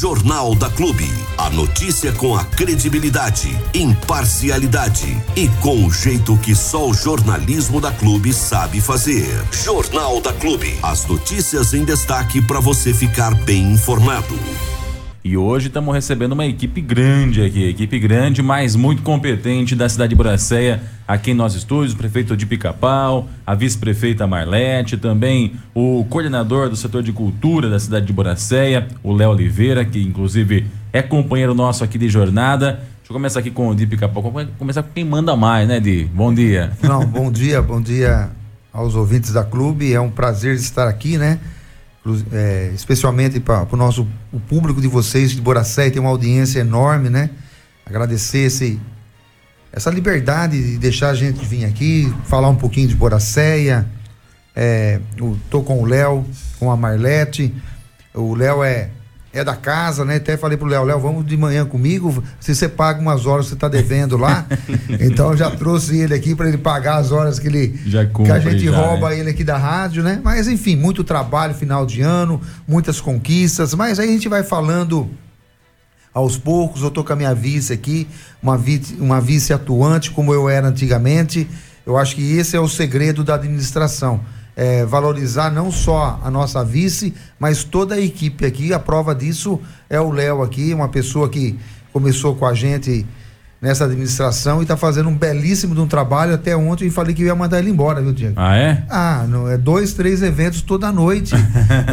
Jornal da Clube. A notícia com a credibilidade, imparcialidade e com o jeito que só o jornalismo da Clube sabe fazer. Jornal da Clube. As notícias em destaque para você ficar bem informado. E hoje estamos recebendo uma equipe grande aqui, equipe grande, mas muito competente da cidade de Buracéia, aqui em nossos estúdios, o prefeito de Pica-Pau, a vice-prefeita Marlete, também o coordenador do setor de cultura da cidade de Buracéia, o Léo Oliveira, que inclusive é companheiro nosso aqui de jornada. Deixa eu começar aqui com o Di Pica-Pau, começar com quem manda mais, né, Di? Bom dia. Não, bom dia, bom dia aos ouvintes da clube, é um prazer estar aqui, né? É, especialmente para o nosso o público de vocês de Boracé, tem uma audiência enorme, né? Agradecer esse, essa liberdade de deixar a gente vir aqui, falar um pouquinho de Boracéia. É, eu tô com o Léo, com a Marlete. O Léo é é da casa, né? Até falei pro Léo, Léo, vamos de manhã comigo, se você paga umas horas que você tá devendo lá. então já trouxe ele aqui para ele pagar as horas que ele já que a gente já, rouba né? ele aqui da rádio, né? Mas enfim, muito trabalho final de ano, muitas conquistas, mas aí a gente vai falando aos poucos, eu tô com a minha vice aqui, uma vice, uma vice atuante como eu era antigamente. Eu acho que esse é o segredo da administração é, valorizar não só a nossa vice, mas toda a equipe aqui. A prova disso é o Léo aqui, uma pessoa que começou com a gente nessa administração e está fazendo um belíssimo de um trabalho. Até ontem eu falei que ia mandar ele embora, viu, Diego? Ah, é? Ah, não, é dois, três eventos toda noite.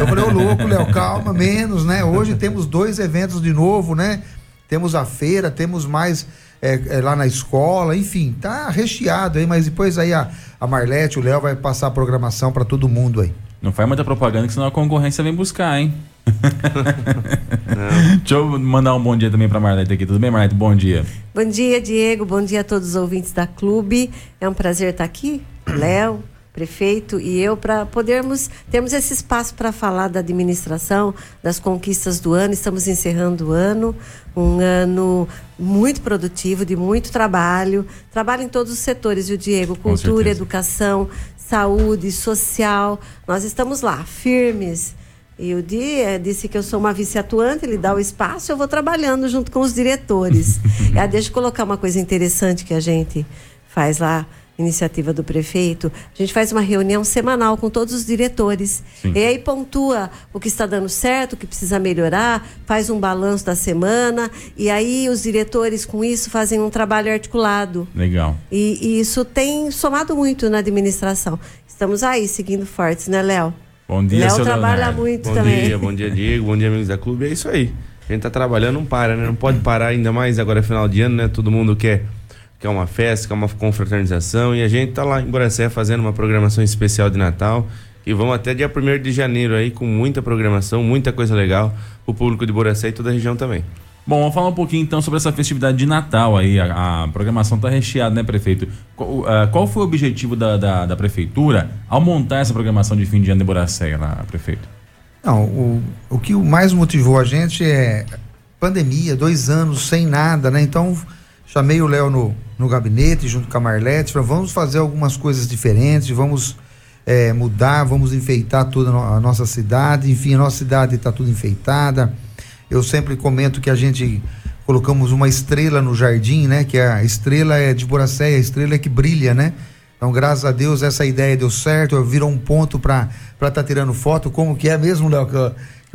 eu falei, ô louco, Léo, calma, menos, né? Hoje temos dois eventos de novo, né? Temos a feira, temos mais é, é, lá na escola, enfim, tá recheado aí, mas depois aí a, a Marlete, o Léo vai passar a programação para todo mundo aí. Não faz muita propaganda, que senão a concorrência vem buscar, hein? Deixa eu mandar um bom dia também para Marlete aqui. Tudo bem, Marlete? Bom dia. Bom dia, Diego. Bom dia a todos os ouvintes da Clube. É um prazer estar aqui. Léo, prefeito e eu para podermos termos esse espaço para falar da administração, das conquistas do ano. Estamos encerrando o ano, um ano muito produtivo, de muito trabalho, trabalho em todos os setores, viu, Diego? Cultura, educação, saúde, social. Nós estamos lá, firmes. E o Di eh, disse que eu sou uma vice-atuante, ele dá o espaço, eu vou trabalhando junto com os diretores. ah, deixa eu colocar uma coisa interessante que a gente faz lá iniciativa do prefeito, a gente faz uma reunião semanal com todos os diretores. Sim. E aí pontua o que está dando certo, o que precisa melhorar, faz um balanço da semana, e aí os diretores com isso fazem um trabalho articulado. Legal. E, e isso tem somado muito na administração. Estamos aí seguindo fortes, né, Léo? Bom dia, Léo trabalha Leonardo. muito bom também. Bom dia, bom dia, Diego, bom dia, amigos da clube. É isso aí. A gente tá trabalhando, não para, né? Não pode parar ainda mais agora é final de ano, né? Todo mundo quer que é uma festa, que é uma confraternização. E a gente está lá em Boracé fazendo uma programação especial de Natal. E vamos até dia 1 de janeiro aí com muita programação, muita coisa legal o público de Boracé e toda a região também. Bom, vamos falar um pouquinho então sobre essa festividade de Natal aí. A, a programação está recheada, né, prefeito? Qual, uh, qual, foi o objetivo da, da, da, prefeitura ao montar essa programação de fim de ano de Boracé lá, prefeito? Não, o, o que mais motivou a gente é pandemia, dois anos sem nada, né? Então chamei o Léo no, no gabinete junto com a Marlete, falei, vamos fazer algumas coisas diferentes, vamos é, mudar, vamos enfeitar toda a nossa cidade, enfim, a nossa cidade está tudo enfeitada. Eu sempre comento que a gente colocamos uma estrela no jardim, né? Que a estrela é de Boracéia, a estrela é que brilha, né? Então, graças a Deus, essa ideia deu certo, virou um ponto para estar tá tirando foto, como que é mesmo, Léo,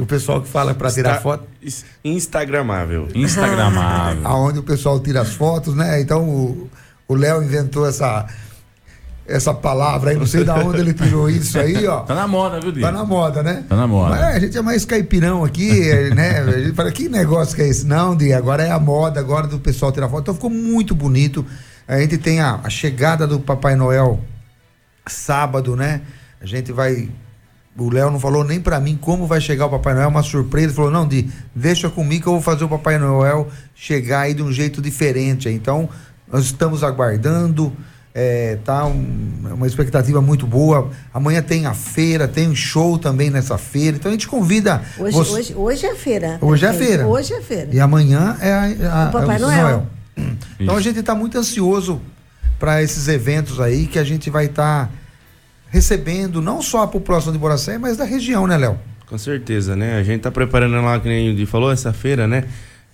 o pessoal que fala para tirar foto. Instagramável. Instagramável. Aonde o pessoal tira as fotos, né? Então o Léo inventou essa essa palavra aí, não sei de onde ele tirou isso aí, ó. Tá na moda, viu, Dito? Tá na moda, né? Tá na moda. Mas a gente é mais caipirão aqui, né? A gente fala, que negócio que é esse? Não, Di, agora é a moda, agora do pessoal tirar foto. Então ficou muito bonito. A gente tem a, a chegada do Papai Noel sábado, né? A gente vai o Léo não falou nem para mim como vai chegar o Papai Noel, uma surpresa. Ele falou: não, Di, deixa comigo que eu vou fazer o Papai Noel chegar aí de um jeito diferente. Então, nós estamos aguardando. É, tá um, uma expectativa muito boa. Amanhã tem a feira, tem um show também nessa feira. Então a gente convida. Hoje, você... hoje, hoje é feira. Hoje é feira. Hoje é feira. E amanhã é a, a, o Papai é o Noel. Noel. Então a gente está muito ansioso para esses eventos aí que a gente vai estar. Tá recebendo não só a população de Boracé, mas da região, né, Léo? Com certeza, né? A gente tá preparando lá, que nem o falou, essa feira, né?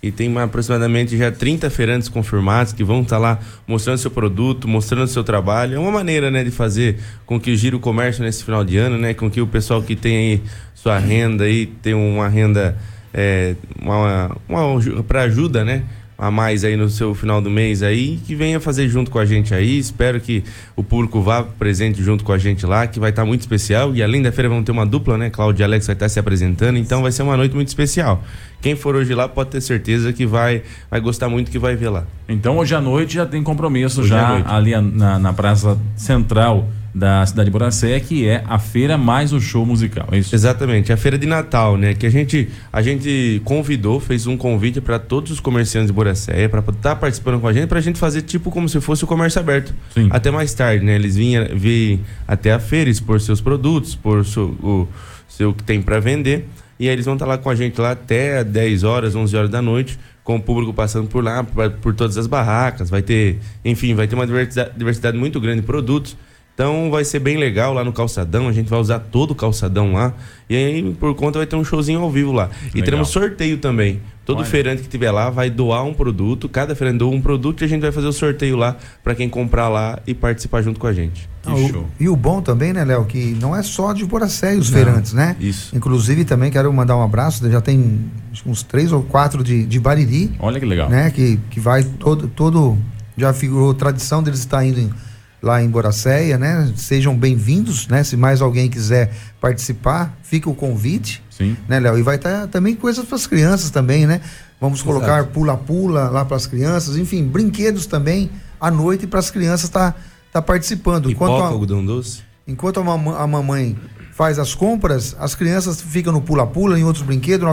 E tem aproximadamente já 30 feirantes confirmados que vão estar tá lá mostrando seu produto, mostrando seu trabalho. É uma maneira, né, de fazer com que gire o comércio nesse final de ano, né? Com que o pessoal que tem aí sua renda aí, tem uma renda é, uma, uma para ajuda, né? A mais aí no seu final do mês aí, que venha fazer junto com a gente aí. Espero que o público vá presente junto com a gente lá, que vai estar tá muito especial. E além da feira vamos ter uma dupla, né? Cláudia e Alex vai estar tá se apresentando, então vai ser uma noite muito especial. Quem for hoje lá pode ter certeza que vai, vai gostar muito que vai ver lá. Então hoje à noite já tem compromisso hoje já ali na, na Praça Central da cidade de Boracé, que é a feira mais o show musical, é isso? Exatamente, a feira de Natal, né? Que a gente, a gente convidou, fez um convite para todos os comerciantes de Boracé para estar tá participando com a gente, para a gente fazer tipo como se fosse o comércio aberto. Sim. Até mais tarde, né? Eles vinham vir até a feira expor seus produtos, por o seu que tem para vender. E aí eles vão estar tá lá com a gente lá até 10 horas, 11 horas da noite, com o público passando por lá, por, todas as barracas. Vai ter, enfim, vai ter uma diversidade muito grande de produtos. Então vai ser bem legal lá no calçadão, a gente vai usar todo o calçadão lá. E aí, por conta, vai ter um showzinho ao vivo lá. Legal. E teremos sorteio também. Todo Olha. feirante que tiver lá vai doar um produto, cada feirante doa um produto e a gente vai fazer o sorteio lá para quem comprar lá e participar junto com a gente. Ah, o, e o bom também, né, Léo, que não é só de Boracé os não, feirantes, né? Isso. Inclusive também quero mandar um abraço, já tem uns três ou quatro de, de Bariri. Olha que legal. Né, que, que vai todo, todo, já figurou tradição deles estar indo em lá em Boracéia, né? Sejam bem-vindos, né? Se mais alguém quiser participar, fica o convite. Sim. Né, Léo? E vai estar tá, também coisas para as crianças também, né? Vamos colocar pula-pula lá para as crianças, enfim, brinquedos também à noite para as crianças estar tá, tá participando. Enquanto Pipoca, a, algodão doce. Enquanto a, mam a mamãe faz as compras, as crianças ficam no pula-pula, em outros brinquedos,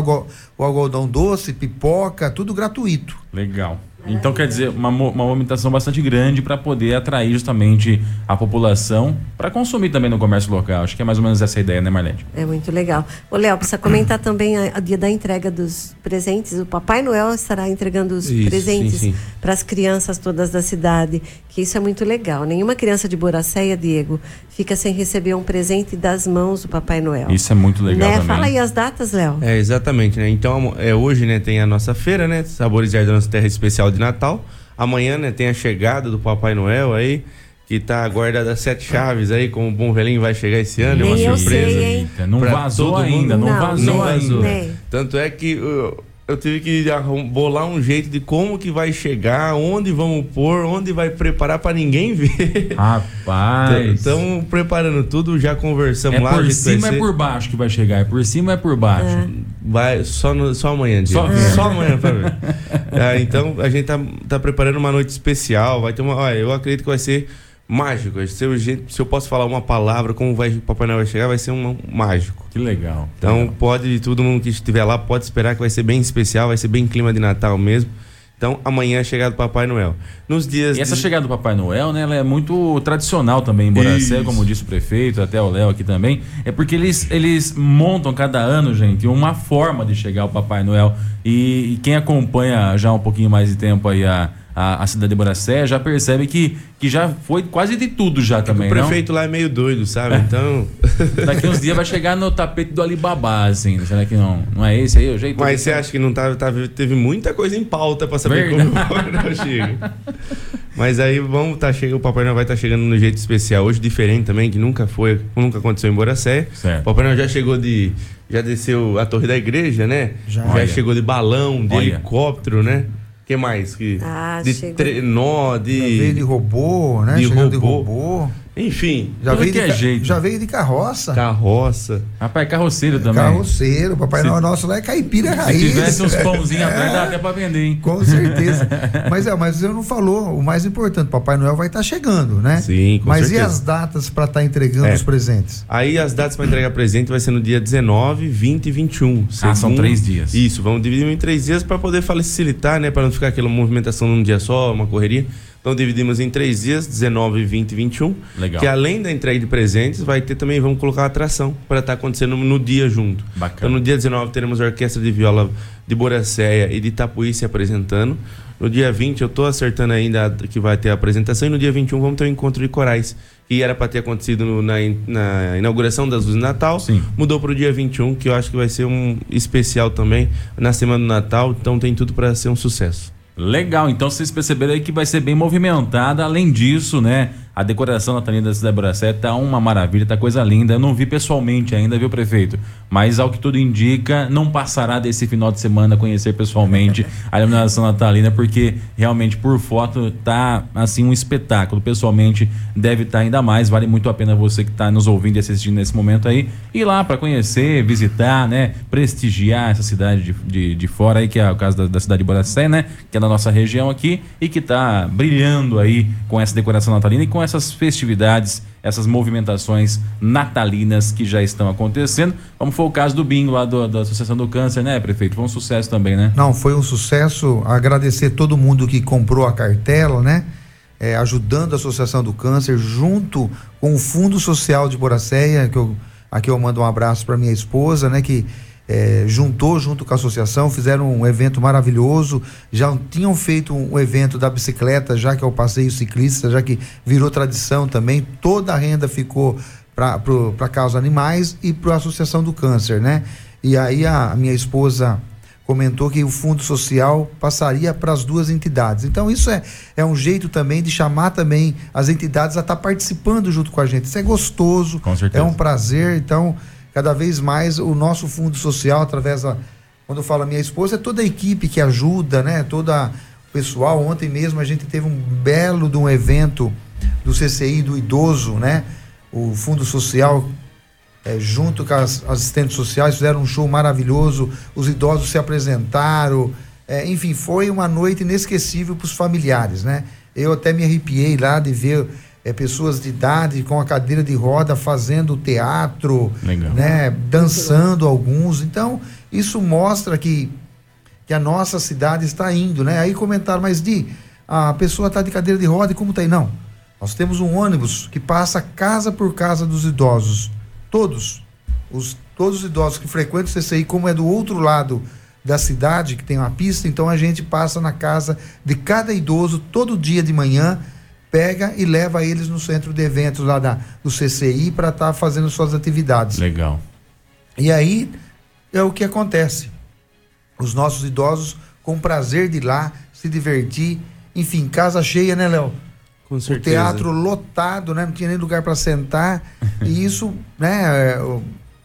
o algodão doce, pipoca, tudo gratuito. Legal. Então quer dizer, uma, uma movimentação bastante grande para poder atrair justamente a população para consumir também no comércio local. Acho que é mais ou menos essa a ideia, né, Marlene? É muito legal. Ô, Léo, precisa comentar também a, a, dia da entrega dos presentes. O Papai Noel estará entregando os isso, presentes para as crianças todas da cidade, que isso é muito legal. Nenhuma criança de Boracéia, Diego, fica sem receber um presente das mãos do Papai Noel. Isso é muito legal né? também. Fala aí as datas, Léo. É, exatamente, né? Então, é, hoje, né, tem a nossa feira, né? Sabores de Nossa Terra Especial de Natal. Amanhã, né, tem a chegada do Papai Noel aí, que tá guardada sete chaves aí, como o Bom Velhinho vai chegar esse ano, Nem é uma surpresa. Sei, não vazou ainda, não, não, vazou não ainda. Vazou. Tanto é que uh, eu tive que bolar um jeito de como que vai chegar, onde vamos pôr, onde vai preparar para ninguém ver. Rapaz. Estamos preparando tudo, já conversamos é lá. Por cima é por baixo que vai chegar, é por cima é por baixo. É. Vai só, no, só amanhã, Só, só amanhã para ver. é, então a gente tá, tá preparando uma noite especial, vai ter uma, olha, eu acredito que vai ser mágico. Se eu, se eu posso falar uma palavra, como vai, o Papai Noel vai chegar, vai ser um mágico. Que legal. Então legal. pode, todo mundo que estiver lá pode esperar que vai ser bem especial, vai ser bem clima de Natal mesmo. Então, amanhã é a chegada do Papai Noel. Nos dias. E essa de... chegada do Papai Noel, né? Ela é muito tradicional também em Boracé, como disse o prefeito, até o Léo aqui também. É porque eles, eles montam cada ano, gente, uma forma de chegar o Papai Noel. E, e quem acompanha já um pouquinho mais de tempo aí a a, a cidade de Boracé, já percebe que, que já foi quase de tudo já é também, O prefeito não? lá é meio doido, sabe? Então... Daqui uns dias vai chegar no tapete do Alibaba, assim. Será que não, não é esse aí o jeito? Mas você acha que não tava, tava, teve muita coisa em pauta para saber Verdade. como o Papai Noel chega. Mas aí vamos tá chegando, o Papai Noel vai estar tá chegando no jeito especial. Hoje diferente também, que nunca foi, nunca aconteceu em Boracé. Certo. O Papai Noel já chegou de... Já desceu a torre da igreja, né? Já, já chegou de balão, de Olha. helicóptero, né? Que mais? Que, ah, de trenó, de. de robô, né? De robô. de robô. Enfim, já veio, de, é jeito. já veio de carroça. Carroça. Rapaz, carroceiro também. Carroceiro. Papai Se... Nosso lá é caipira raiz. Se tivesse uns pãozinhos é, atrás, dá até pra vender, hein? Com certeza. mas é, mas eu não falou o mais importante. Papai Noel vai estar tá chegando, né? Sim, com Mas certeza. e as datas para estar tá entregando é. os presentes? Aí as datas para entregar presente vai ser no dia 19, 20 e 21. Ah, são três dias. Isso, vamos dividir em três dias para poder facilitar, né? Para não ficar aquela movimentação num dia só, uma correria. Então dividimos em três dias, 19, 20 e 21. Legal. Que além da entrega de presentes, vai ter também, vamos colocar atração para estar tá acontecendo no dia junto. Bacana. Então no dia 19 teremos a Orquestra de Viola de Boracéia e de Itapuí se apresentando. No dia 20 eu estou acertando ainda que vai ter a apresentação e no dia 21 vamos ter o um encontro de corais que era para ter acontecido no, na, na, inauguração das luzes de Natal. Sim. Mudou para o dia 21, que eu acho que vai ser um especial também na semana do Natal. Então tem tudo para ser um sucesso. Legal, então vocês perceberam aí que vai ser bem movimentada. Além disso, né? A decoração natalina da cidade de Boracé tá uma maravilha, tá coisa linda. Eu não vi pessoalmente ainda, viu, prefeito? Mas ao que tudo indica, não passará desse final de semana conhecer pessoalmente a iluminação natalina, porque realmente por foto tá assim um espetáculo. Pessoalmente deve estar tá ainda mais. Vale muito a pena você que está nos ouvindo e assistindo nesse momento aí ir lá para conhecer, visitar, né? Prestigiar essa cidade de, de, de, fora aí, que é o caso da, da cidade de Boracé, né? Que é da nossa região aqui e que tá brilhando aí com essa decoração natalina e com essas festividades, essas movimentações natalinas que já estão acontecendo, como foi o caso do bingo lá do, da Associação do Câncer, né, prefeito? Foi um sucesso também, né? Não, foi um sucesso. Agradecer todo mundo que comprou a cartela, né? É, ajudando a Associação do Câncer, junto com o Fundo Social de Boracéia, que eu, aqui eu mando um abraço para minha esposa, né? Que é, juntou junto com a associação, fizeram um evento maravilhoso, já tinham feito um, evento da bicicleta, já que é o passeio ciclista, já que virou tradição também, toda a renda ficou para causa animais e para a Associação do Câncer, né? E aí a, a minha esposa comentou que o fundo social passaria para as duas entidades. Então isso é, é um jeito também de chamar também as entidades a estar tá participando junto com a gente. Isso é gostoso, é um prazer. Então cada vez mais o nosso fundo social, através da. Quando eu falo minha esposa, é toda a equipe que ajuda, né? Toda o pessoal. Ontem mesmo a gente teve um belo de um evento do CCI do idoso, né? O Fundo Social, é, junto com as assistentes sociais, fizeram um show maravilhoso. Os idosos se apresentaram. É, enfim, foi uma noite inesquecível para os familiares, né? Eu até me arrepiei lá de ver é, pessoas de idade com a cadeira de roda fazendo teatro, Legal. né, dançando alguns. Então, isso mostra que, que a nossa cidade está indo, né? Aí comentaram, mas de a pessoa está de cadeira de roda e como está aí? Não. Nós temos um ônibus que passa casa por casa dos idosos. Todos. Os, todos os idosos que frequentam o CCI, como é do outro lado da cidade, que tem uma pista, então a gente passa na casa de cada idoso todo dia de manhã pega e leva eles no centro de eventos lá da, do CCI para estar tá fazendo suas atividades. Legal. E aí é o que acontece. Os nossos idosos com prazer de ir lá, se divertir, enfim, casa cheia, né, Léo? Com certeza. O teatro lotado, né? Não tinha nem lugar para sentar. e isso, né,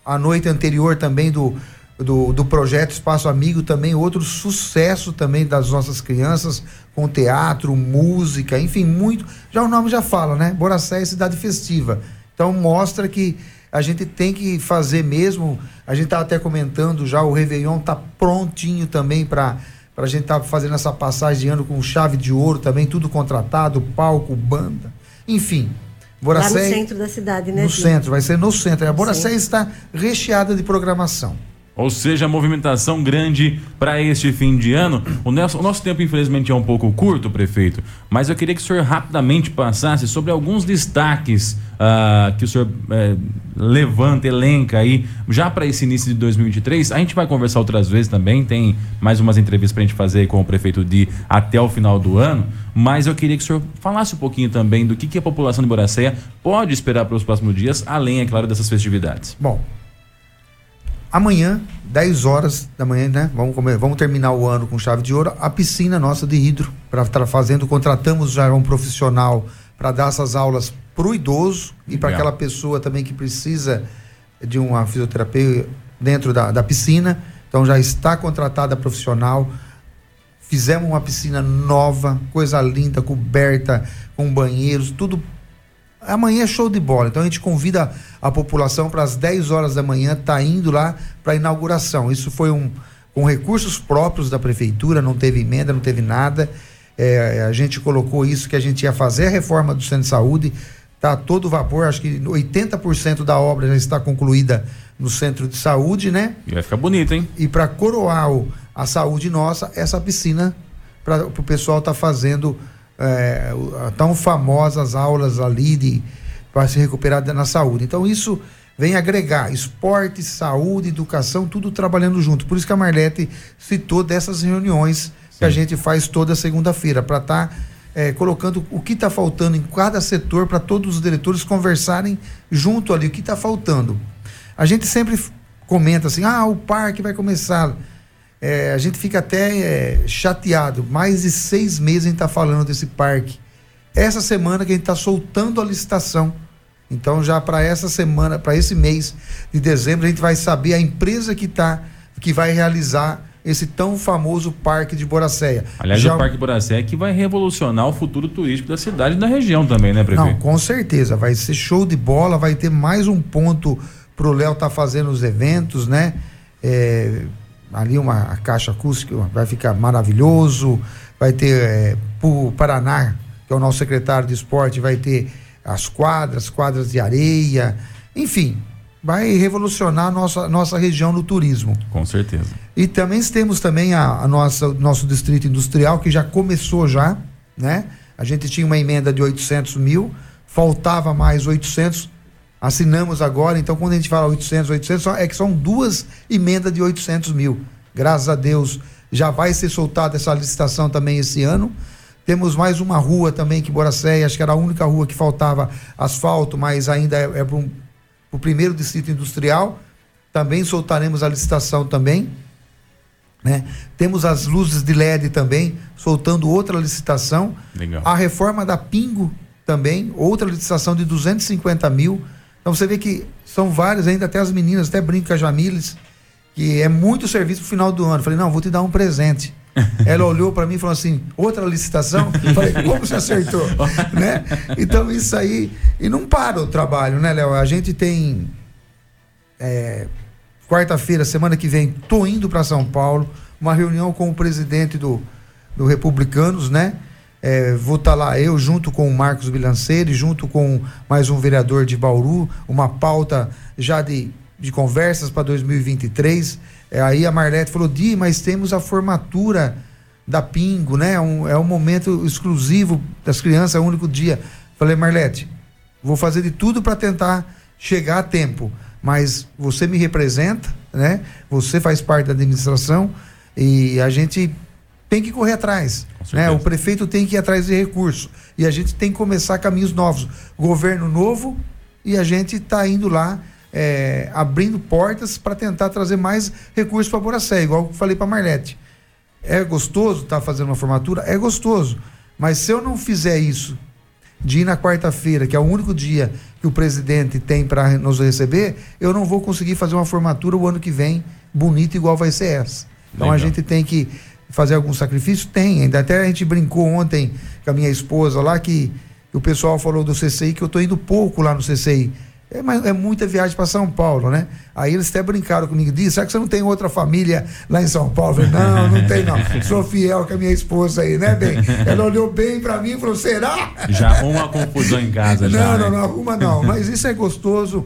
a noite anterior também do do, do projeto Espaço Amigo também outro sucesso também das nossas crianças com teatro, música, enfim, muito. Já o nome já fala, né? Boracé é cidade festiva. Então mostra que a gente tem que fazer mesmo. A gente tá até comentando já o Réveillon tá prontinho também para para a gente estar tá fazendo essa passagem de ano com chave de ouro também, tudo contratado, palco, banda, enfim. Boracé, Lá no centro da cidade, né? No centro, vai ser no centro. A Boracé está recheada de programação. Ou seja, movimentação grande para este fim de ano. O nosso, o nosso, tempo, infelizmente, é um pouco curto, prefeito, mas eu queria que o senhor rapidamente passasse sobre alguns destaques uh, que o senhor uh, levanta, elenca aí, já para esse início de 2023. A gente vai conversar outras vezes também, tem mais umas entrevistas para a gente fazer com o prefeito Di até o final do ano, mas eu queria que o senhor falasse um pouquinho também do que, que a população de Boracéia pode esperar para os próximos dias, além, é claro, dessas festividades. Bom, Amanhã, 10 horas da manhã, né? Vamos, comer, vamos terminar o ano com chave de ouro. A piscina nossa de hidro, para estar fazendo, contratamos já um profissional para dar essas aulas para o idoso e para aquela pessoa também que precisa de uma fisioterapia dentro da, da piscina. Então já está contratada profissional. Fizemos uma piscina nova, coisa linda, coberta, com banheiros, tudo Amanhã é show de bola. Então a gente convida a população para as 10 horas da manhã estar tá indo lá para a inauguração. Isso foi um com recursos próprios da prefeitura, não teve emenda, não teve nada. É, a gente colocou isso que a gente ia fazer a reforma do centro de saúde. Está todo vapor, acho que 80% da obra já está concluída no centro de saúde, né? E vai ficar bonito, hein? E para coroar o, a saúde nossa, essa piscina para o pessoal estar tá fazendo é, tão famosas aulas ali de para se recuperar na saúde. Então isso vem agregar esporte, saúde, educação, tudo trabalhando junto. Por isso que a Marlete citou dessas reuniões Sim. que a gente faz toda segunda-feira para estar tá, é, colocando o que está faltando em cada setor para todos os diretores conversarem junto ali, o que está faltando. A gente sempre comenta assim, ah, o parque vai começar. É, a gente fica até é, chateado. Mais de seis meses a gente está falando desse parque. Essa semana que a gente está soltando a licitação. Então, já para essa semana, para esse mês de dezembro, a gente vai saber a empresa que tá, que vai realizar esse tão famoso Parque de Boracéia. Aliás, Já... o Parque Boracéia que vai revolucionar o futuro turístico da cidade e da região também, né, prefeito? Não, com certeza. Vai ser show de bola, vai ter mais um ponto pro Léo estar tá fazendo os eventos, né? É, ali uma caixa acústica vai ficar maravilhoso. Vai ter é, pro Paraná, que é o nosso secretário de esporte, vai ter as quadras, quadras de areia, enfim, vai revolucionar a nossa, nossa região no turismo. Com certeza. E também temos também a, a nossa nosso distrito industrial que já começou já, né? A gente tinha uma emenda de 800 mil, faltava mais 800, assinamos agora. Então, quando a gente fala 800, 800, é que são duas emendas de 800 mil. Graças a Deus já vai ser soltada essa licitação também esse ano. Temos mais uma rua também que Boracéia, acho que era a única rua que faltava asfalto, mas ainda é, é para um o primeiro distrito industrial. Também soltaremos a licitação também. Né? Temos as luzes de LED também, soltando outra licitação. Legal. A reforma da Pingo também, outra licitação de 250 mil. Então você vê que são várias, ainda até as meninas, até brinca a Jamiles, que é muito serviço pro final do ano. Falei, não, vou te dar um presente. Ela olhou para mim e falou assim: outra licitação? Eu falei, como você acertou? né? Então, isso aí. E não para o trabalho, né, Léo? A gente tem. É, Quarta-feira, semana que vem, tô indo para São Paulo, uma reunião com o presidente do, do Republicanos, né? É, vou estar tá lá eu junto com o Marcos Bilanceiro, junto com mais um vereador de Bauru, uma pauta já de, de conversas para 2023. É, aí a Marlete falou: Di, mas temos a formatura da Pingo, né? Um, é um momento exclusivo das crianças, é o único dia. Falei, Marlete, vou fazer de tudo para tentar chegar a tempo, mas você me representa, né? Você faz parte da administração e a gente tem que correr atrás. Né? O prefeito tem que ir atrás de recursos. E a gente tem que começar caminhos novos. Governo novo e a gente está indo lá é, abrindo portas para tentar trazer mais recursos para Boracé, igual eu falei para Marlete. É gostoso estar tá fazendo uma formatura? É gostoso. Mas se eu não fizer isso, de ir na quarta-feira, que é o único dia que o presidente tem para nos receber, eu não vou conseguir fazer uma formatura o ano que vem bonita igual vai ser essa. Então Legal. a gente tem que fazer algum sacrifício? Tem. Ainda até a gente brincou ontem com a minha esposa lá que, o pessoal falou do CCI que eu estou indo pouco lá no CCI. É, é muita viagem para São Paulo, né? Aí eles até brincaram comigo, disse, será que você não tem outra família lá em São Paulo? falei, não, não tem não. Sou fiel com a minha esposa aí, né, bem? Ela olhou bem para mim e falou, será? Já arruma confusão em casa, não, já. Não, não, né? não arruma não. Mas isso é gostoso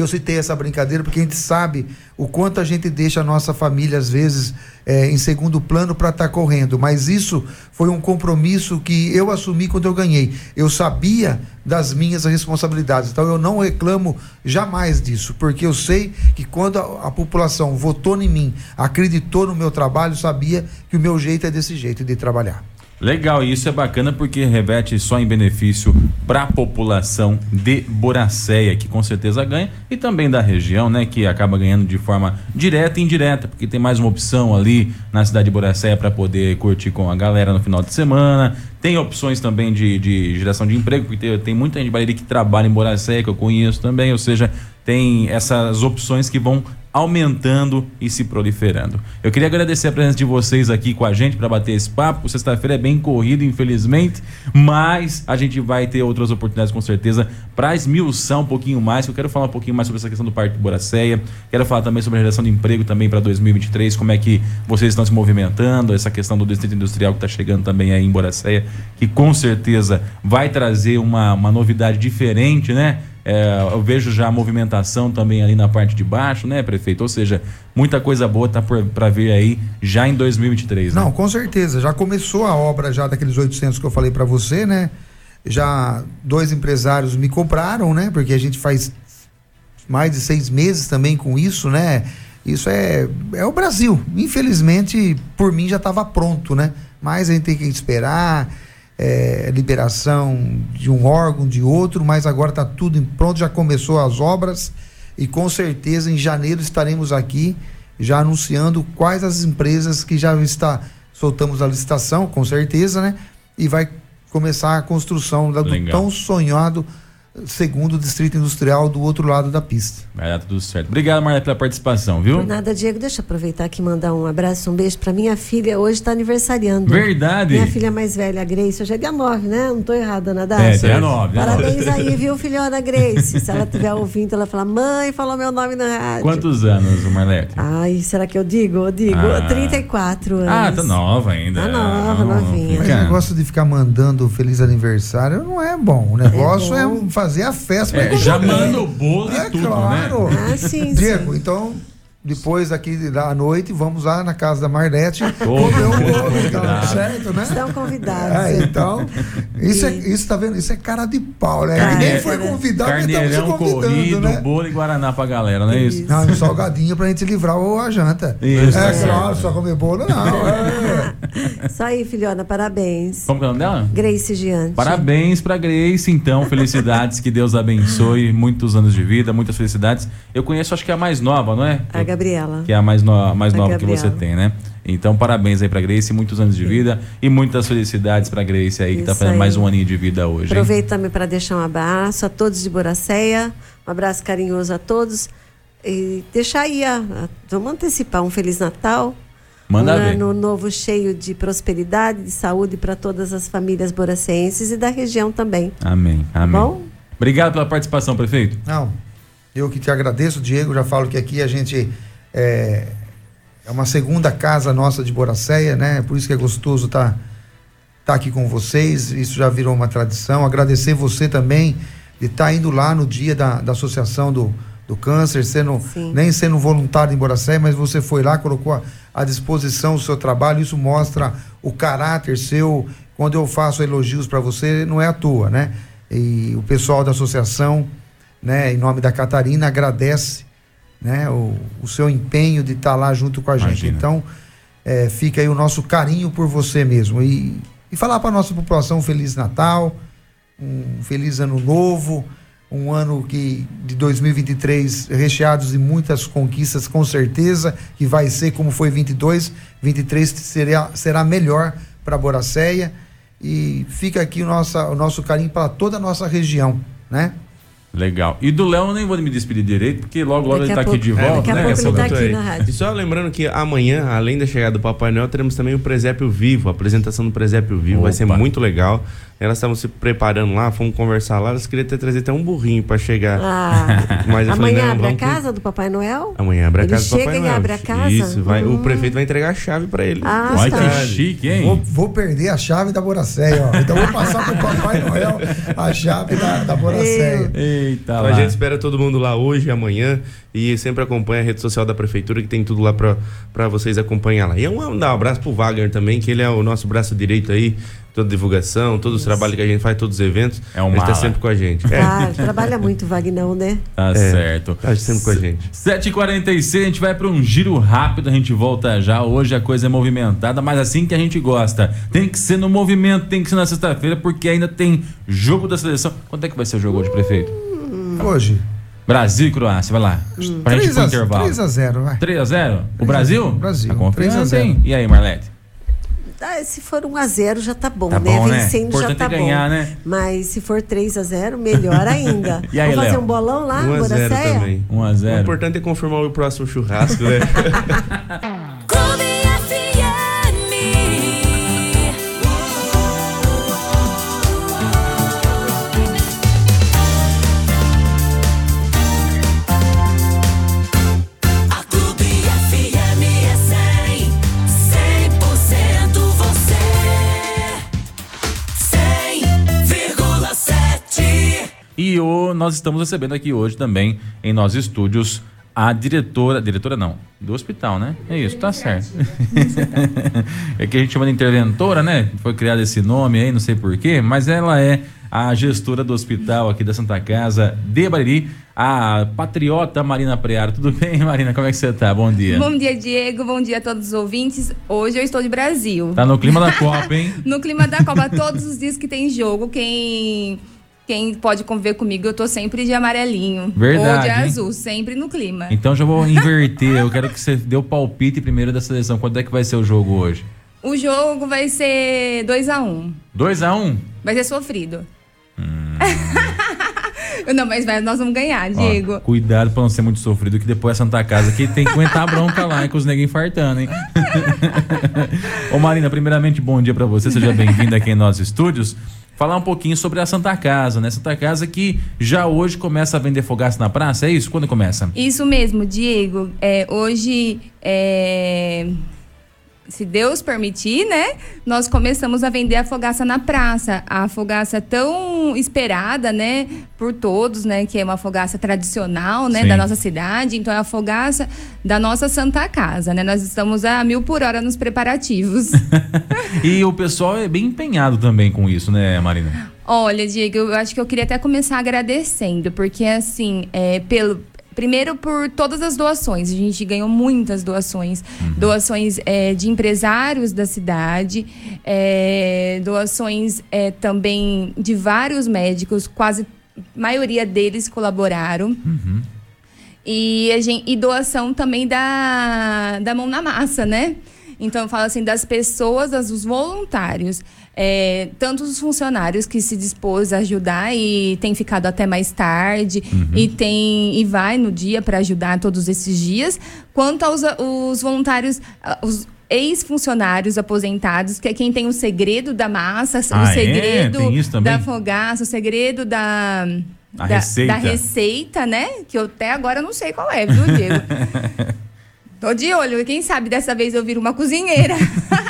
eu citei essa brincadeira porque a gente sabe o quanto a gente deixa a nossa família, às vezes, é, em segundo plano para estar tá correndo. Mas isso foi um compromisso que eu assumi quando eu ganhei. Eu sabia das minhas responsabilidades. Então eu não reclamo jamais disso, porque eu sei que quando a, a população votou em mim, acreditou no meu trabalho, sabia que o meu jeito é desse jeito de trabalhar. Legal, e isso é bacana porque reverte só em benefício para a população de Boracéia, que com certeza ganha, e também da região, né, que acaba ganhando de forma direta e indireta, porque tem mais uma opção ali na cidade de Boracéia para poder curtir com a galera no final de semana. Tem opções também de, de geração de emprego, porque tem, tem muita gente de Bahia que trabalha em Boracéia, que eu conheço também, ou seja, tem essas opções que vão aumentando e se proliferando. Eu queria agradecer a presença de vocês aqui com a gente para bater esse papo. Sexta-feira é bem corrido, infelizmente, mas a gente vai ter outras oportunidades com certeza para esmiuçar um pouquinho mais. Eu quero falar um pouquinho mais sobre essa questão do Parque Boracéia. Quero falar também sobre a geração de emprego também para 2023, como é que vocês estão se movimentando, essa questão do distrito industrial que está chegando também aí em Boracéia, que com certeza vai trazer uma, uma novidade diferente, né? É, eu vejo já a movimentação também ali na parte de baixo, né, prefeito? Ou seja, muita coisa boa tá para vir aí já em 2023. Né? Não, com certeza. Já começou a obra já daqueles 800 que eu falei para você, né? Já dois empresários me compraram, né? Porque a gente faz mais de seis meses também com isso, né? Isso é, é o Brasil. Infelizmente, por mim já estava pronto, né? Mas a gente tem que esperar é, liberação de um órgão, de outro, mas agora está tudo em pronto, já começou as obras e com certeza em janeiro estaremos aqui já anunciando quais as empresas que já está soltamos a licitação, com certeza, né? E vai começar a construção do Legal. tão sonhado segundo distrito industrial do outro lado da pista. Vai dar tudo certo. Obrigado, Marlete, pela participação, viu? Por nada, Diego, deixa eu aproveitar aqui e mandar um abraço, um beijo para minha filha. Hoje está aniversariando. Verdade. Minha filha mais velha, a Grace. Hoje é dia 9, né? Não tô errada, Ana É, dia 9. dia Parabéns nove. aí, viu, filhona Grace? Se ela estiver ouvindo, ela fala: Mãe, falou meu nome na rádio. Quantos anos, Marlete? Ai, será que eu digo? Eu digo. Ah. 34 anos. Ah, tá nova ainda. Tá nova, Não, novinha. Mas o negócio de ficar mandando feliz aniversário não é bom. O negócio é, bom. fazer a festa. pra É, já comer. manda o bolo e É tudo, claro. né? Ah, sim, Diego, sim. então, depois aqui da noite, vamos lá na casa da Marlete comer um bolo, então, convidado. certo, né? Estão convidados. É, então, isso, é, isso tá vendo? Isso é cara de pau, né? Carne- Ninguém foi convidado, mas Carneirão convidando, corrido, né? bolo e guaraná pra galera, não é isso? Não, um salgadinho pra gente livrar o- a janta. Isso, é, tá claro, só comer bolo não. é. Isso aí, filhona, parabéns. Como que é o nome dela? Grace Giante. Parabéns pra Grace, então. Felicidades, que Deus abençoe. Muitos anos de vida, muitas felicidades. Eu conheço, acho que é a mais nova, não é? A Gabriela. Que é a mais, no- mais A nova que Gabriela. você tem, né? Então, parabéns aí pra Grace, muitos anos de vida e muitas felicidades pra Grace aí, que tá Isso fazendo aí. mais um aninho de vida hoje. hein? Aproveito também para deixar um abraço a todos de Boracéia, um abraço carinhoso a todos. E deixar aí, a, a- vamos antecipar um Feliz Natal. Manda um ver. ano novo cheio de prosperidade, de saúde para todas as famílias boracenses e da região também. Amém, amém. Tá bom? Obrigado pela participação, prefeito. Não, eu que te agradeço, Diego. Já falo que aqui a gente é, é uma segunda casa nossa de Boracéia, né? Por isso que é gostoso estar tá aqui com vocês. Isso já virou uma tradição. Agradecer você também de estar indo lá no dia da, da Associação do, do Câncer, sendo, Sim. nem sendo voluntário em Boracéia, mas você foi lá, colocou à- à disposição o seu trabalho. Isso mostra o caráter seu. Quando eu faço elogios para você, não é à toa, né? E o pessoal da associação, né, em nome da Catarina, agradece né, o, o seu empenho de estar lá junto com a gente. Imagina. Então, é, fica aí o nosso carinho por você mesmo. E, e falar para a nossa população um Feliz Natal, um feliz ano novo, um ano que de 2023 recheados de muitas conquistas, com certeza, que vai ser como foi 22, 23 será, será melhor para Boracéia. E fica aqui o, nossa, o nosso carinho para toda a nossa região, né? Legal. E do Léo eu nem vou me despedir direito, porque logo, logo Daqui ele a tá aqui de pouco- volta, daqui a né? pouco ele tá Soltou aqui aí. na rádio. E só lembrando que amanhã, além da chegada do Papai Noel, teremos também o presépio vivo, a apresentação do presépio vivo. Vai ser Opa. muito legal. Elas estavam se preparando lá, fomos conversar lá. Elas queriam ter trazido até um burrinho para chegar. Ah, Mas eu falei, amanhã não, abre a casa do Papai Noel? Amanhã abre a Ele casa do chega Papai e Noel. abre a casa? Isso, vai, o Hum. prefeito vai entregar a chave para ele. Ah, Olha tá. que chique, hein? Vou, vou perder a chave da Boracéia, ó. Então vou passar pro Papai Noel a chave da, da Boracéia. Eita Então lá. a gente espera todo mundo lá hoje e amanhã e sempre acompanha a rede social da prefeitura que tem tudo lá pra pra vocês acompanhar lá. E um, dar um abraço pro Wagner também, que ele é o nosso braço direito aí, toda divulgação, todos os trabalhos que a gente faz, todos os eventos. É um ele tá mala. sempre com a gente. É, Ah, trabalha muito, Vagnão, né? Tá É. certo. tá sempre com a gente. 7h46, a gente vai para um giro rápido, a gente volta já. Hoje a coisa é movimentada, mas assim que a gente gosta. Tem que ser no movimento, tem que ser na sexta-feira, porque ainda tem jogo da seleção. Quanto é que vai ser o jogo hoje, prefeito? Hoje, Brasil e Croácia, vai lá. Pra gente ir 3 pro a, intervalo. 3 a 0 vai. 3x0? O Brasil? Brasil, Tá confiante, 3 a 0. hein? E aí, Marlete? Ah, se for 1 a 0 já tá bom, Tá né? bom, né? Vencendo já Importante tá é ganhar, bom. né? Mas se for 3 a 0 melhor ainda. E aí, Vamos fazer Léo? um bolão lá, 1 a 0 Boracéia? também. 1x0. O importante é confirmar o próximo churrasco, né? E o, nós estamos recebendo aqui hoje também, em nossos estúdios, a diretora, diretora não, do hospital, né? É isso, tá certo. é que a gente chama de interventora, né? Foi criado esse nome aí, não sei porquê, mas ela é a gestora do hospital aqui da Santa Casa de Bariri, a patriota Marina Prearo. Tudo bem, Marina? Como é que você tá? Bom dia. Bom dia, Diego. Bom dia a todos os ouvintes. Hoje eu estou de Brasil. Tá no clima da Copa, hein? No clima da Copa, todos os dias que tem jogo, quem quem pode conviver comigo, eu tô sempre de amarelinho. Verdade, Ou de hein? azul, sempre no clima. Então já vou inverter. Eu quero que você dê o palpite primeiro da seleção. Quanto é que vai ser o jogo hoje? O jogo vai ser 2 a 1 um. 2 a 1 um? Vai ser sofrido. Hum. não, mas vai- nós vamos ganhar, Ó, Diego. cuidado pra não ser muito sofrido, que depois é Santa Casa que tem que aguentar a bronca lá, hein, com os neguinhos fartando, hein? Ô Marina, primeiramente, bom dia pra você, seja bem-vinda aqui em nossos estúdios. Falar um pouquinho sobre a Santa Casa, né? Santa Casa que já hoje começa a vender fogaça na praça, é isso? Quando começa? Isso mesmo, Diego. É, hoje, é, se Deus permitir, né? Nós começamos a vender a fogaça na praça. A fogaça tão esperada, né? Por todos, né? Que é uma fogaça tradicional, né? Sim. Da nossa cidade. Então, é a fogaça da nossa Santa Casa, né? Nós estamos a mil por hora nos preparativos. E o pessoal é bem empenhado também com isso, né, Marina? Olha, Diego, eu acho que eu queria até começar agradecendo, porque assim, é, pelo. Primeiro por todas as doações, a gente ganhou muitas doações. Doações é, de empresários da cidade, é, doações é, também de vários médicos, quase a maioria deles colaboraram. E, a gente, e doação também da, da mão na massa, né? Então, eu falo assim, das pessoas, dos voluntários. É, tanto os funcionários que se dispôs a ajudar e tem ficado até mais tarde e tem e vai no dia para ajudar todos esses dias, quanto aos os voluntários, ah, os ex-funcionários aposentados, que é quem tem o segredo da massa, Ah, o é? segredo também? da fogaça, o segredo da da, receita. da receita, né? Que eu até agora não sei qual é, viu, Diego? Tô de olho. Quem sabe dessa vez eu viro uma cozinheira.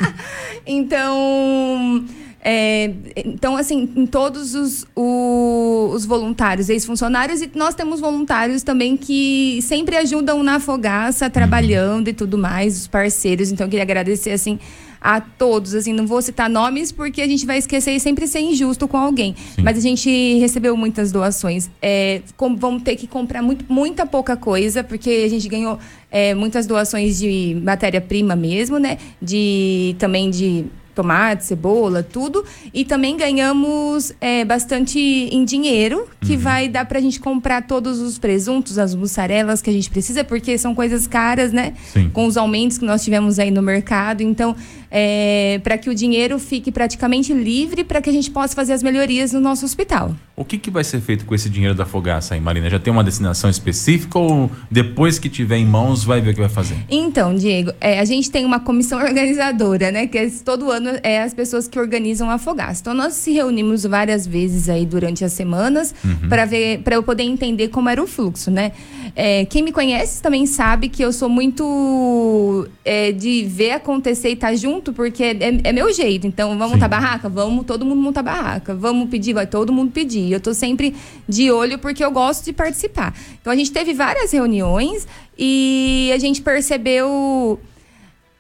então. é, então, assim, em todos os, o- os voluntários, ex-funcionários, e nós temos voluntários também que sempre ajudam na fogaça, trabalhando e tudo mais, os parceiros. Então, eu queria agradecer, assim, a todos. Assim, não vou citar nomes porque a gente vai esquecer e sempre ser injusto com alguém. Mas a gente recebeu muitas doações. É, com- vamos ter que comprar muito, muita pouca coisa, porque a gente ganhou é, muitas doações de matéria-prima mesmo, né? De também de tomate, cebola, tudo. E também ganhamos é, bastante em dinheiro, que vai dar pra gente comprar todos os presuntos, as mussarelas que a gente precisa, porque são coisas caras, né? Sim. Com os aumentos que nós tivemos aí no mercado. Então, é, para que o dinheiro fique praticamente livre para que a gente possa fazer as melhorias no nosso hospital. O que, que vai ser feito com esse dinheiro da fogaça aí, Marina? Já tem uma destinação específica ou depois que tiver em mãos vai ver o que vai fazer? Então, Diego, é, a gente tem uma comissão organizadora, né? Que é, todo ano é as pessoas que organizam a Fogaça. Então, nós se reunimos várias vezes aí durante as semanas para ver, para eu poder entender como era o fluxo, né? É, quem me conhece também sabe que eu sou muito é, de ver acontecer e estar junto, porque é, é meu jeito. Então, vamos Sim. montar barraca? Vamos todo mundo montar barraca. Vamos pedir? Vai todo mundo pedir. Eu tô sempre de olho porque eu gosto de participar. Então, a gente teve várias reuniões e a gente percebeu.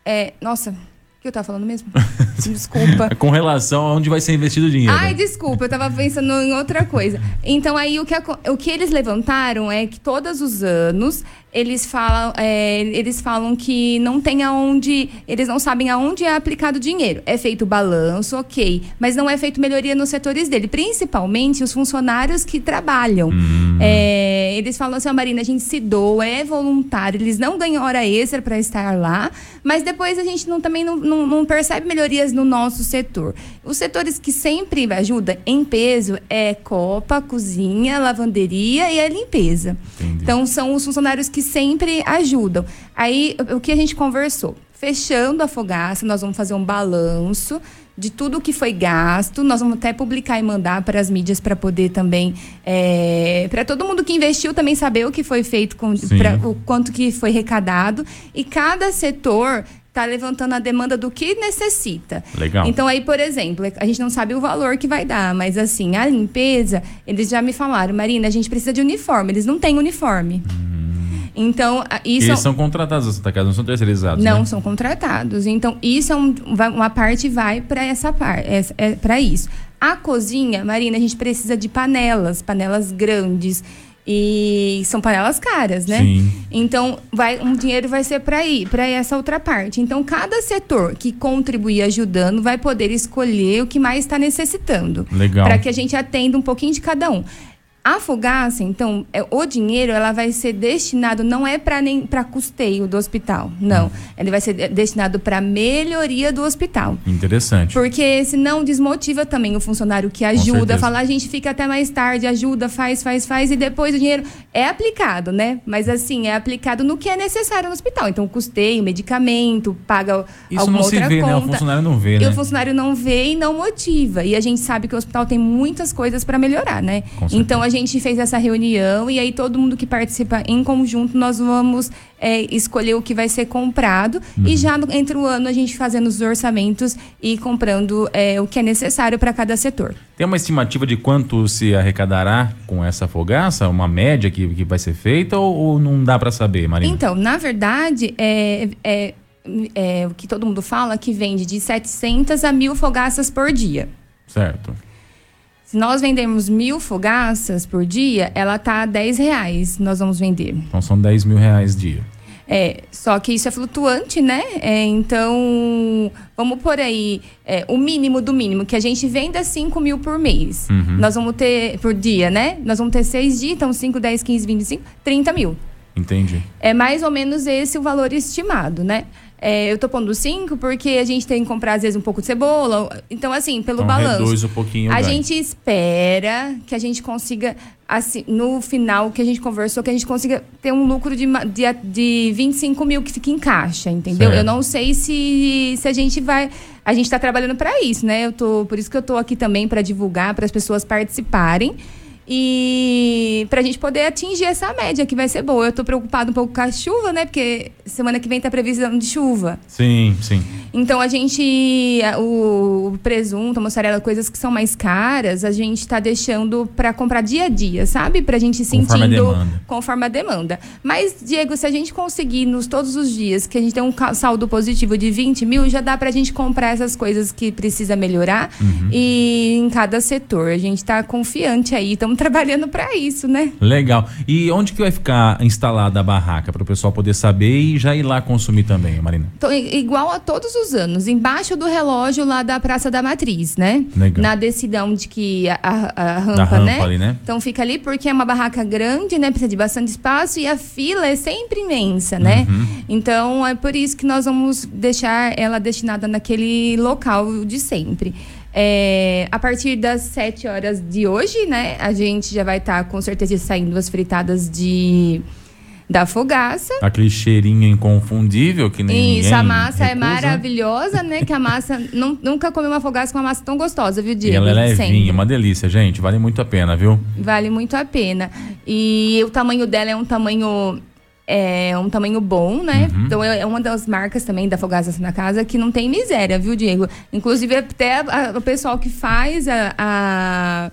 é, nossa, o que eu tava falando mesmo? Desculpa. Com relação a onde vai ser investido o dinheiro. Ai, desculpa, eu tava pensando em outra coisa. Então, aí o que, o que eles levantaram é que todos os anos eles falam, é, eles falam que não tem aonde. Eles não sabem aonde é aplicado o dinheiro. É feito balanço, ok. Mas não é feito melhoria nos setores dele, principalmente os funcionários que trabalham. É, eles falam assim, Marina, a gente se doa, é voluntário, eles não ganham hora extra para estar lá, mas depois a gente não, também não, não- não percebe melhorias no nosso setor. Os setores que sempre ajudam em peso é copa, cozinha, lavanderia e a limpeza. Entendi. Então são os funcionários que sempre ajudam. Aí o que a gente conversou? Fechando a fogaça, nós vamos fazer um balanço de tudo que foi gasto. Nós vamos até publicar e mandar para as mídias para poder também. para todo mundo que investiu também saber o que foi feito, com, pra- o quanto que foi arrecadado. E cada setor está levantando a demanda do que necessita. Legal. Então, aí, por exemplo, a gente não sabe o valor que vai dar, mas assim, a limpeza, eles já me falaram, Marina, a gente precisa de uniforme. Eles não têm uniforme. Então, a- isso. Eles são contratados da Santa Casa, não são terceirizados, Não né? são contratados. Então, isso é um- uma parte vai para essa parte, é, para isso. A cozinha, Marina, a gente precisa de panelas, panelas grandes. E são panelas caras, né? Sim. Então, vai, um dinheiro vai ser para ir, para essa outra parte. Então, cada setor que contribuir ajudando vai poder escolher o que mais está necessitando. Legal. Para que a gente atenda um pouquinho de cada um. A fogaça, então, é, o dinheiro ela vai ser destinado não é para nem para custeio do hospital, não. Ele vai ser de- destinado para melhoria do hospital. Interessante. Porque senão desmotiva também o funcionário que ajuda, fala, a gente fica até mais tarde, ajuda, faz, faz, faz, e depois o dinheiro é aplicado, né? Mas assim, é aplicado no que é necessário no hospital. Então, custeio, medicamento, paga Isso alguma não se outra vê, conta. né? O funcionário não vê, E né? o funcionário não vê e não motiva. E a gente sabe que o hospital tem muitas coisas para melhorar, né? Então a gente fez essa reunião e aí todo mundo que participa em conjunto nós vamos é, escolher o que vai ser comprado Uhum. e já no, entre o ano a gente fazendo os orçamentos e comprando é, o que é necessário para cada setor. Tem uma estimativa de quanto se arrecadará com essa fogaça? Uma média que, que vai ser feita ou, ou não dá para saber, Marina? Então, na verdade, é, é, é o que todo mundo fala que vende de 700 a mil fogaças por dia. Certo. Se nós vendermos mil fogaças por dia, ela tá a 10 reais. Nós vamos vender. Então são 10 mil reais dia. É, só que isso é flutuante, né? É, então, vamos por aí, é, o mínimo do mínimo, que a gente venda 5 mil por mês. Uhum. Nós vamos ter, por dia, né? Nós vamos ter seis dias, então 5, 10, 15, 25, 30 mil. Entendi. É mais ou menos esse o valor estimado, né? É, eu tô pondo 5 porque a gente tem que comprar, às vezes, um pouco de cebola. Então, assim, pelo Então balanço. reduz um pouquinho A ganho. gente espera que a gente consiga, assim, no final que a gente conversou, que a gente consiga ter um lucro de, de, de 25 mil que fique em caixa, entendeu? Certo. Eu não sei se, se a gente vai. A gente está trabalhando para isso, né? Eu tô, por isso que eu tô aqui também para divulgar, para as pessoas participarem. E para a gente poder atingir essa média que vai ser boa. Eu tô preocupada um pouco com a chuva, né? Porque semana que vem tá previsão de chuva. Sim, sim. Então a gente. a- O, presunto, a mussarela, coisas que são mais caras, a gente tá deixando para comprar dia a dia, sabe? Pra gente ir Conforme a sentindo demanda. conforme a demanda. Mas, Diego, se a gente conseguir nos todos os dias que a gente tem um saldo positivo de 20 mil, já dá pra gente comprar essas coisas que precisa melhorar Uhum. e em cada setor. A gente tá confiante aí, estamos trabalhando para isso, né? Legal. E onde que vai ficar instalada a barraca para o pessoal poder saber e já ir lá consumir também, Marina? Então, igual a todos os anos, embaixo do relógio lá da Praça da Matriz, né? Legal. Na decisão de que a, a- a rampa, rampa né? ali, né? Então fica ali porque é uma barraca grande, né? Precisa de bastante espaço e a fila é sempre imensa, né? Uhum. Então é por isso que nós vamos deixar ela destinada naquele local de sempre. É, a partir das 7 horas de hoje, né? A gente já vai estar com certeza saindo as fritadas de da fogaça. Aquele cheirinho inconfundível que nem Isso, a massa é recusa. maravilhosa, né? Que a massa. nun- nunca comi uma fogaça com uma massa tão gostosa, viu, E Diego? ela é levinha, Sempre. uma delícia, gente. Vale muito a pena, viu? Vale muito a pena. E o tamanho dela é um tamanho. É um tamanho bom, né? Uhum. Então é é uma das marcas também da Fogaça na Casa que não tem miséria, viu, Diego? Inclusive, até a- o pessoal que faz a, a-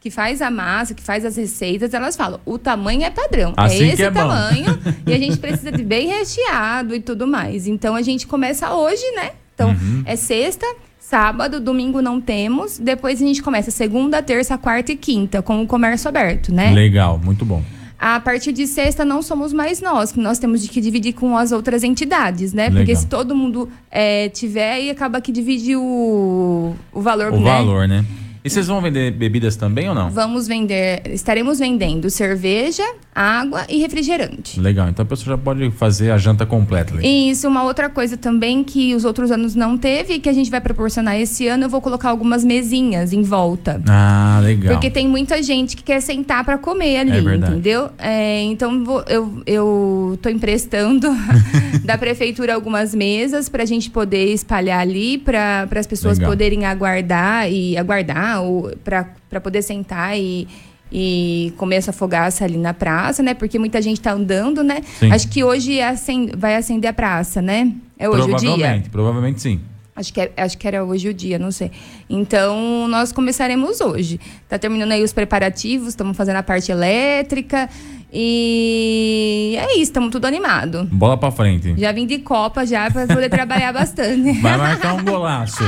que faz a massa, que faz as receitas, elas falam: o tamanho é padrão. Assim é esse é tamanho. e a gente precisa de bem recheado e tudo mais. Então a gente começa hoje, né? Então Uhum. é sexta. Sábado, domingo não temos. Depois a gente começa segunda, terça, quarta e quinta com o comércio aberto, né? Legal, muito bom. A partir de sexta não somos mais nós, que nós temos de que dividir com as outras entidades, né? Porque Legal. se todo mundo é, tiver, aí acaba que divide o, o valor, O né? valor, né? E vocês vão vender bebidas também ou não? Vamos vender, estaremos vendendo cerveja, água e refrigerante. Legal, então a pessoa já pode fazer a janta completa. ali. E isso, uma outra coisa também que os outros anos não teve e que a gente vai proporcionar esse ano, eu vou colocar algumas mesinhas em volta. Ah, legal. Porque tem muita gente que quer sentar para comer ali, É verdade. entendeu? É, então vou- eu, eu tô emprestando da prefeitura algumas mesas para a gente poder espalhar ali, para as pessoas Legal. poderem aguardar e aguardar, para poder sentar e, e comer essa fogaça ali na praça, né? Porque muita gente tá andando, né? Sim. Acho que hoje é vai acender a praça, né? É hoje o dia. provavelmente, provavelmente sim. Acho que, é- acho que era hoje o dia, não sei. Então, nós começaremos hoje. Tá terminando aí os preparativos, estamos fazendo a parte elétrica. E é isso, estamos tudo animado. Bola pra frente. Já vim de Copa já para poder trabalhar bastante. Vai marcar um golaço.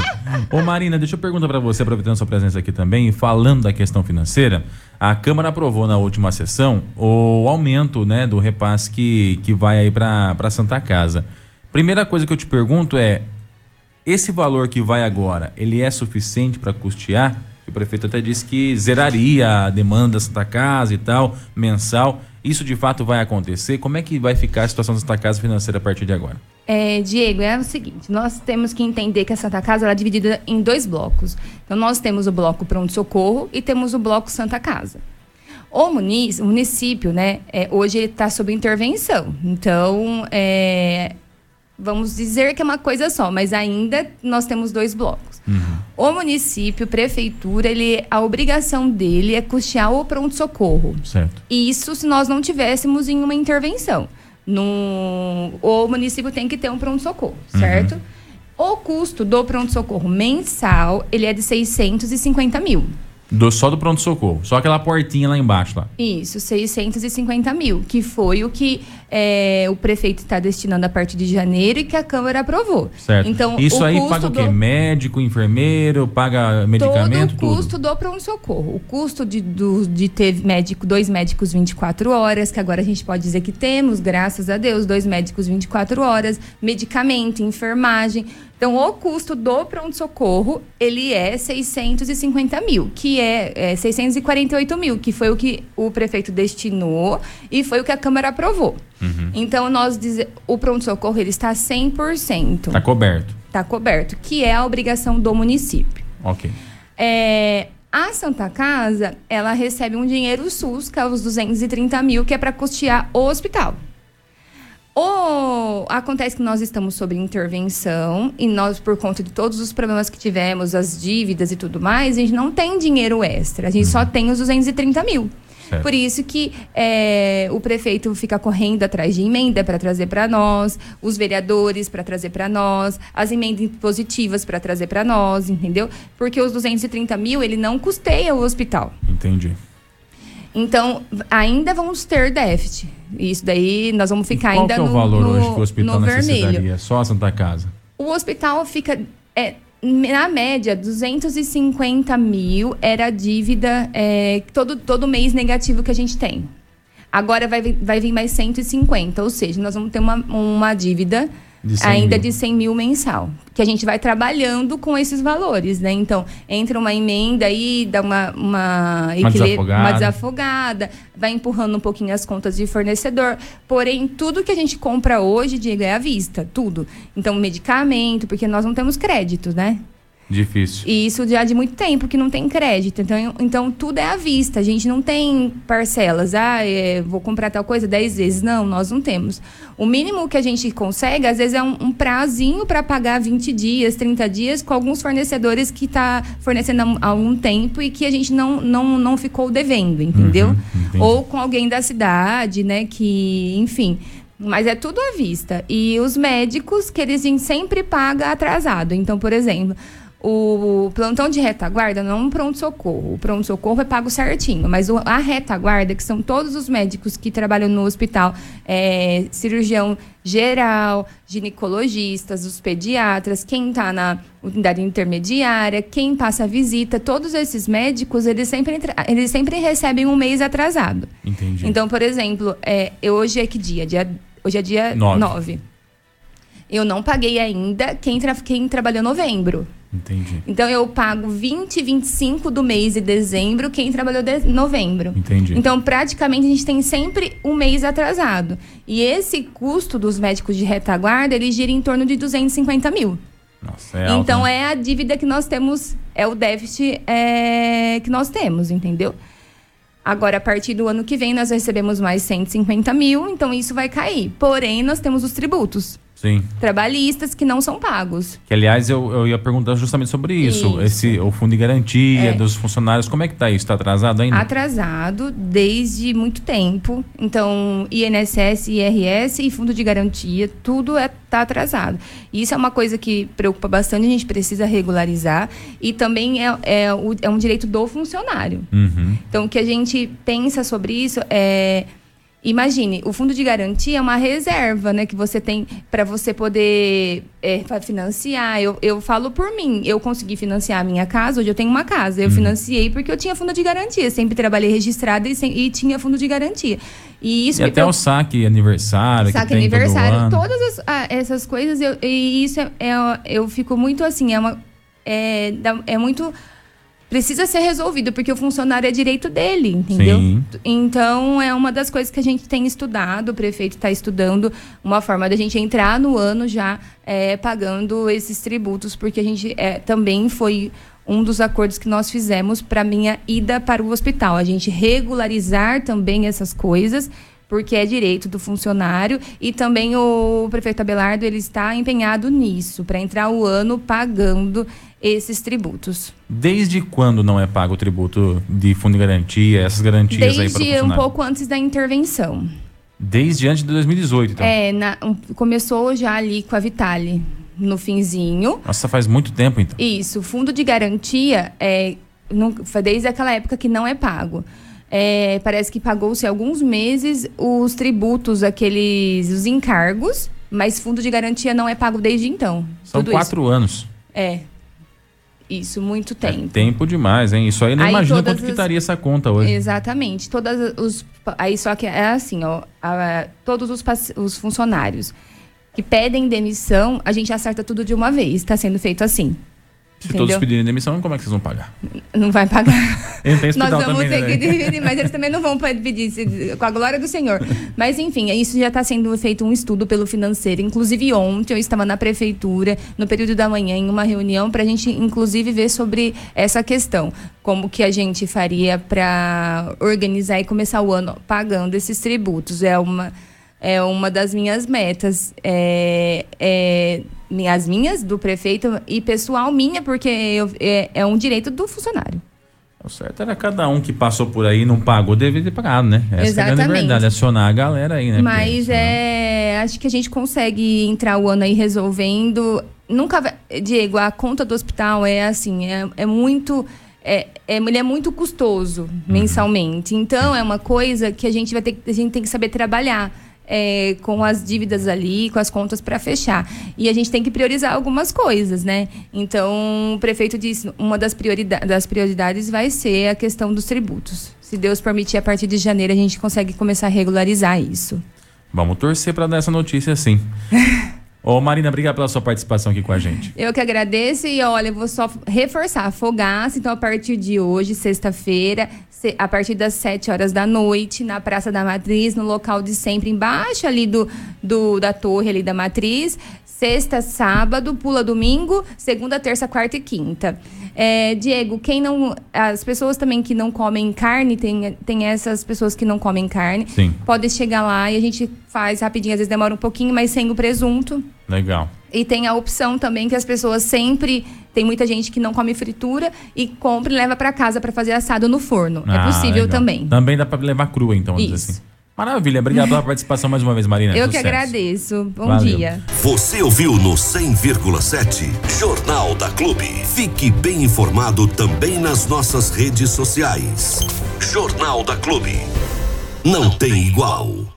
Ô Marina, deixa eu perguntar pra você, aproveitando sua presença aqui também, e falando da questão financeira, a Câmara aprovou na última sessão o aumento né, do repasse que, que vai aí pra pra Santa Casa. Primeira coisa que eu te pergunto é, esse valor que vai agora, ele é suficiente para custear? O prefeito até disse que zeraria a demanda da Santa Casa e tal, mensal. Isso de fato vai acontecer? Como é que vai ficar a situação da Santa Casa financeira a partir de agora? É, Diego, é o seguinte, nós temos que entender que a Santa Casa é dividida em dois blocos. Então, nós temos o bloco pronto-socorro e temos o bloco Santa Casa. O município, né, é, hoje ele está sob intervenção. Então, é, vamos dizer que é uma coisa só, mas ainda nós temos dois blocos. O município, prefeitura, ele, a obrigação dele é custear o pronto-socorro. Certo. Isso se nós não tivéssemos em uma intervenção. No, o município tem que ter um pronto-socorro, certo? O custo do pronto-socorro mensal, ele é de 650 mil. Do, só do pronto-socorro. Só aquela portinha lá embaixo lá. Isso, 650 mil, que foi o que é, o prefeito está destinando a partir de janeiro e que a Câmara aprovou. Certo. Então, Isso aí paga o quê? do- Médico, enfermeiro, paga medicamento, todo o tudo. custo do pronto-socorro. O custo de, do- de ter médico, dois médicos 24 horas, que agora a gente pode dizer que temos, graças a Deus, dois médicos 24 horas, medicamento, enfermagem. Então, o custo do pronto-socorro, ele é 650 mil, que é, é 648 mil, que foi o que o prefeito destinou e foi o que a Câmara aprovou. Uhum. Então, nós dize, o pronto-socorro, ele está 100%. Tá coberto. Está coberto, que é a obrigação do município. Ok. É, a Santa Casa, ela recebe um dinheiro SUS, que é os 230 mil, que é para custear o hospital. O, acontece que nós estamos sob intervenção e nós, por conta de todos os problemas que tivemos, as dívidas e tudo mais, a gente não tem dinheiro extra. A gente só tem os 230 mil. Certo. Por isso que é, o prefeito fica correndo atrás de emenda para trazer para nós, os vereadores para trazer para nós, as emendas positivas para trazer para nós, entendeu? Porque os 230 mil, ele não custeia o hospital. Entendi. Então, ainda vamos ter déficit. Isso daí, nós vamos ficar qual ainda que é o no, valor no, hoje que o hospital no vermelho. necessitaria? Só a Santa Casa. O hospital fica. é, na média, 250 mil era a dívida é, todo, todo mês negativo que a gente tem. Agora vai, vai vir mais 150, ou seja, nós vamos ter uma, uma dívida De 100 ainda mil. de 100 mil mensal. Que a gente vai trabalhando com esses valores, né? Então, entra uma emenda aí, dá uma, uma, equili- desafogada. uma desafogada, vai empurrando um pouquinho as contas de fornecedor. Porém, tudo que a gente compra hoje, Diego, é à vista, tudo. Então, medicamento, porque nós não temos crédito, né? Difícil. E isso já de muito tempo que não tem crédito. Então, então tudo é à vista. A gente não tem parcelas. Ah, é, vou comprar tal coisa 10 vezes. Não, nós não temos. O mínimo que a gente consegue, às vezes, é um, um prazinho para pagar 20 dias, 30 dias, com alguns fornecedores que está fornecendo há, algum tempo e que a gente não, não, não ficou devendo, entendeu? Uhum. Ou com alguém da cidade, né? Que, enfim. Mas é tudo à vista. E os médicos, que eles sempre pagam atrasado. Então, por exemplo, o plantão de retaguarda não é um pronto-socorro. O pronto-socorro é pago certinho. Mas a retaguarda, que são todos os médicos que trabalham no hospital, é, cirurgião geral, ginecologistas, os pediatras, quem está na unidade intermediária, quem passa a visita, todos esses médicos, eles sempre, eles sempre recebem um mês atrasado. Entendi. Então, por exemplo, é, hoje é que dia? dia hoje é dia Nove. 9. Eu não paguei ainda quem, tra quem trabalhou novembro. Entendi. Então, eu pago 20, 25 do mês de dezembro quem trabalhou de novembro. Entendi. Então, praticamente, a gente tem sempre um mês atrasado. E esse custo dos médicos de retaguarda, ele gira em torno de 250 mil. Nossa, é alto, então, né? é a dívida que nós temos, é o déficit é, que nós temos, entendeu? Agora, a partir do ano que vem, nós recebemos mais 150 mil, então isso vai cair. Porém, nós temos os tributos. Sim. trabalhistas que não são pagos. Que, aliás, eu, eu ia perguntar justamente sobre isso. Isso. Esse, o fundo de garantia É. dos funcionários, como é que tá isso? Tá atrasado ainda? Atrasado desde muito tempo. Então, INSS, IRS e fundo de garantia, tudo é, tá atrasado. Isso é uma coisa que preocupa bastante, a gente precisa regularizar. E também é, é, é um direito do funcionário. Uhum. Então, o que a gente pensa sobre isso é. Imagine, o fundo de garantia é uma reserva, né, que você tem para você poder é, financiar. Eu, eu falo por mim, eu consegui financiar a minha casa, hoje eu tenho uma casa. Eu financiei porque eu tinha fundo de garantia. Sempre trabalhei registrada e, sem- e tinha fundo de garantia. E isso E até o saque aniversário, Saque aniversário, todo todas as- ah, essas coisas, eu, e isso é, é- eu fico muito assim, é uma. É, é muito. Precisa ser resolvido, porque o funcionário é direito dele, entendeu? Sim. Então, é uma das coisas que a gente tem estudado, o prefeito está estudando uma forma da gente entrar no ano já é, pagando esses tributos, porque a gente é, também foi um dos acordos que nós fizemos para minha ida para o hospital. A gente regularizar também essas coisas, porque é direito do funcionário e também o prefeito Abelardo ele está empenhado nisso, para entrar o ano pagando esses tributos. Desde quando não é pago o tributo de fundo de garantia, essas garantias aí para o Desde um pouco antes da intervenção. Desde antes de 2018, então. É, na- um- começou já ali com a Vitale, no finzinho. Nossa, faz muito tempo, então. Isso, fundo de garantia, é, não- foi desde aquela época que não é pago. É, parece que pagou-se alguns meses os tributos, aqueles os encargos, mas fundo de garantia não é pago desde então. São quatro anos. Isso. É. Isso, muito É tempo. tempo demais, hein? Isso aí não Aí imagina quanto que estaria essa conta hoje. Exatamente. Todas os aí só que é assim, ó, a- todos os, os funcionários que pedem demissão, a gente acerta tudo de uma vez. Está sendo feito assim. Se entendeu? todos pedirem demissão, como é que vocês vão pagar? Não vai pagar. Nós vamos também, ter né? que dividir, mas eles também não vão pedir com a glória do Senhor. Mas enfim, isso já está sendo feito um estudo pelo financeiro. Inclusive ontem eu estava na prefeitura, no período da manhã, em uma reunião, para a gente, inclusive, ver sobre essa questão. Como que a gente faria para organizar e começar o ano pagando esses tributos. É uma, é uma das minhas metas. É, é, as minhas, do prefeito, e pessoal minha, porque eu- é, é um direito do funcionário. O certo era cada um que passou por aí e não pagou, deveria ter pagado, né? Essa é a Exatamente. verdade, acionar a galera aí, né? Mas Porque, é. Acho que a gente consegue entrar o ano aí resolvendo. Nunca vai. Diego, a conta do hospital é assim, é, é muito. É, é, ele é muito custoso mensalmente. Então, é uma coisa que a gente vai ter que- a gente tem que saber trabalhar. É, com as dívidas ali, com as contas para fechar. E a gente tem que priorizar algumas coisas, né? Então, o prefeito disse, uma das, priorida das prioridades vai ser a questão dos tributos. Se Deus permitir, a partir de janeiro a gente consegue começar a regularizar isso. Vamos torcer pra dar essa notícia sim. Ô Marina, obrigado pela sua participação aqui com a gente. Eu que agradeço e olha, eu vou só reforçar, Fogaça, então a partir de hoje, sexta-feira, se- a partir das 7 horas da noite, na Praça da Matriz, no local de sempre, embaixo ali do, do da torre ali da Matriz, sexta, sábado, pula domingo, segunda, terça, quarta e quinta. É, Diego, quem não. As pessoas também que não comem carne, tem, tem essas pessoas que não comem carne. Sim. Pode chegar lá e a gente faz rapidinho, às vezes demora um pouquinho, mas sem o presunto. Legal. E tem a opção também que as pessoas sempre. Tem muita gente que não come fritura e compra e leva para casa para fazer assado no forno. é Ah, possível legal. também. Também dá pra levar crua, então, vamos dizer Isso. assim. Maravilha, obrigado pela participação mais uma vez, Marina. Eu que Sucesso. agradeço. Bom Valeu. dia. Você ouviu no 100,7 Jornal da Clube. Fique bem informado também nas nossas redes sociais. Jornal da Clube. Não tem igual.